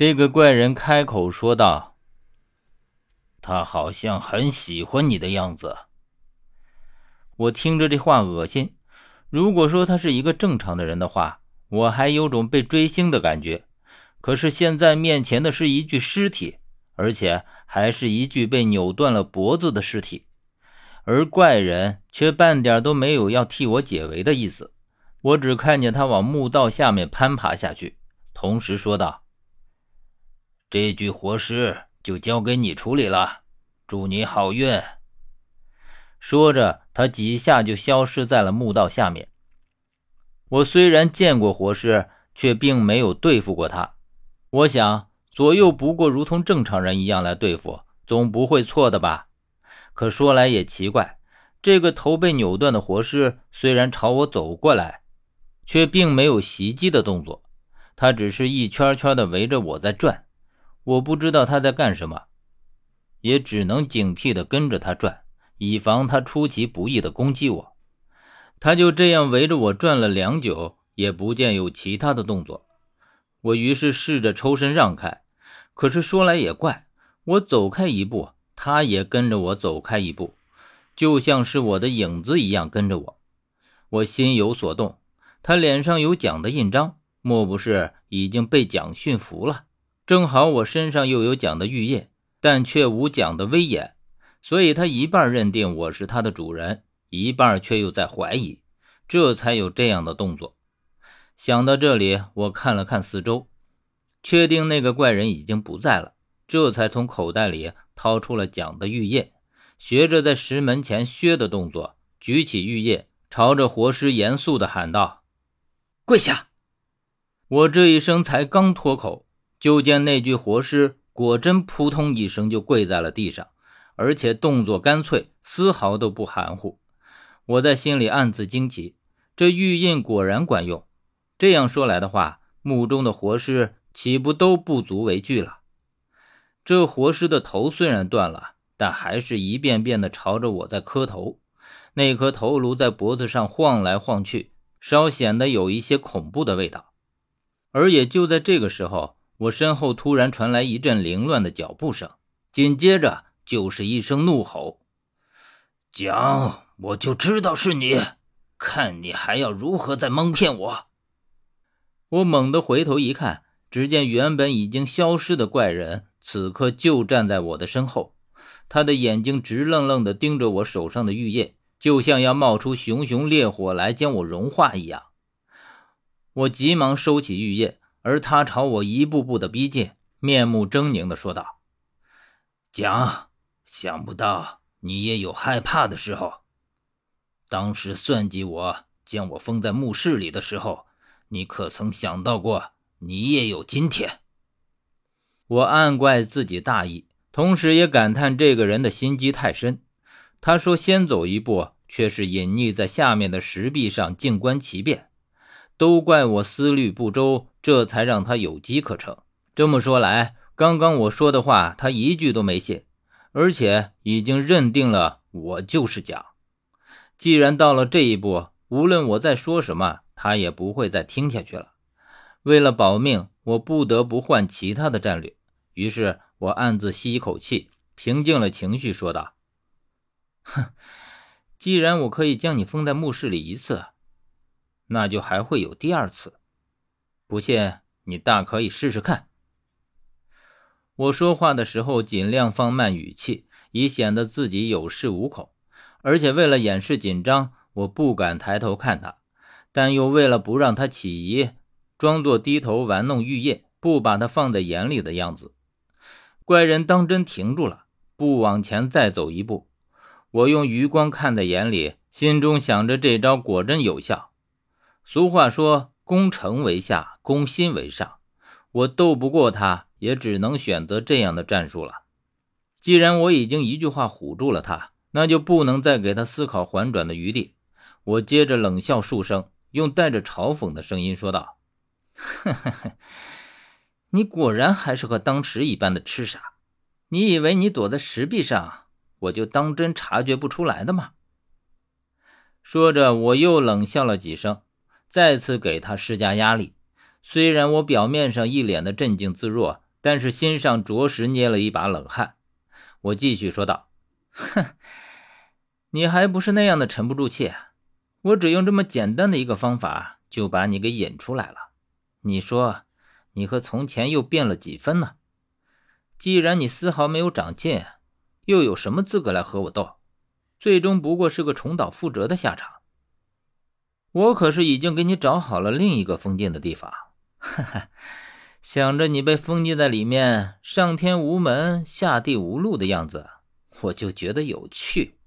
这个怪人开口说道：“他好像很喜欢你的样子。”我听着这话恶心。如果说他是一个正常的人的话，我还有种被追星的感觉。可是现在面前的是一具尸体，而且还是一具被扭断了脖子的尸体，而怪人却半点都没有要替我解围的意思。我只看见他往墓道下面攀爬下去，同时说道：“这具活尸就交给你处理了，祝你好运。”说着，他几下就消失在了墓道下面。我虽然见过活尸，却并没有对付过他。我想，左右不过如同正常人一样来对付，总不会错的吧？可说来也奇怪，这个头被扭断的活尸虽然朝我走过来，却并没有袭击的动作，他只是一圈圈的围着我在转。我不知道他在干什么，也只能警惕的跟着他转，以防他出其不意的攻击我。他就这样围着我转了良久，也不见有其他的动作。我于是试着抽身让开，可是说来也怪，我走开一步，他也跟着我走开一步，就像是我的影子一样跟着我。我心有所动，他脸上有蒋的印章，莫不是已经被蒋驯服了？正好我身上又有蒋的玉叶，但却无蒋的威严，所以他一半认定我是他的主人，一半却又在怀疑，这才有这样的动作。想到这里，我看了看四周，确定那个怪人已经不在了，这才从口袋里掏出了蒋的玉叶，学着在石门前削的动作，举起玉叶，朝着活尸严肃地喊道：“跪下！”我这一声才刚脱口，就见那具活尸果真扑通一声就跪在了地上，而且动作干脆，丝毫都不含糊。我在心里暗自惊奇，这玉印果然管用。这样说来的话，墓中的活尸岂不都不足为惧了？这活尸的头虽然断了，但还是一遍遍的朝着我在磕头，那颗头颅在脖子上晃来晃去，稍显得有一些恐怖的味道。而也就在这个时候，我身后突然传来一阵凌乱的脚步声，紧接着就是一声怒吼：“蒋，我就知道是你，看你还要如何再蒙骗我！”我猛地回头一看，只见原本已经消失的怪人，此刻就站在我的身后。他的眼睛直愣愣地盯着我手上的玉叶，就像要冒出熊熊烈火来将我融化一样。我急忙收起玉叶，而他朝我一步步的逼近，面目狰狞地说道：“蒋，想不到你也有害怕的时候。当时算计我，将我封在墓室里的时候。”你可曾想到过，你也有今天？我暗怪自己大意，同时也感叹这个人的心机太深。他说先走一步，却是隐匿在下面的石壁上静观其变。都怪我思虑不周，这才让他有机可乘。这么说来，刚刚我说的话，他一句都没信，而且已经认定了我就是假。既然到了这一步，无论我在说什么。他也不会再听下去了。为了保命，我不得不换其他的战略。于是我暗自吸一口气，平静了情绪，说道：“哼，既然我可以将你封在墓室里一次，那就还会有第二次。不信，你大可以试试看。”我说话的时候尽量放慢语气，以显得自己有恃无恐。而且为了掩饰紧张，我不敢抬头看他。但又为了不让他起疑，装作低头玩弄玉叶，不把他放在眼里的样子。怪人当真停住了，不往前再走一步。我用余光看在眼里，心中想着这招果真有效。俗话说：“攻城为下，攻心为上。”我斗不过他，也只能选择这样的战术了。既然我已经一句话唬住了他，那就不能再给他思考缓转的余地。我接着冷笑数声。用带着嘲讽的声音说道：“呵呵呵，你果然还是和当时一般的痴傻。你以为你躲在石壁上，我就当真察觉不出来的吗？”说着，我又冷笑了几声，再次给他施加压力。虽然我表面上一脸的镇静自若，但是心上着实捏了一把冷汗。我继续说道：“哼，你还不是那样的沉不住气？我只用这么简单的一个方法就把你给引出来了。你说，你和从前又变了几分呢？既然你丝毫没有长进，又有什么资格来和我斗？最终不过是个重蹈覆辙的下场。我可是已经给你找好了另一个封禁的地方，哈哈。”想着你被封禁在里面，上天无门，下地无路的样子，我就觉得有趣。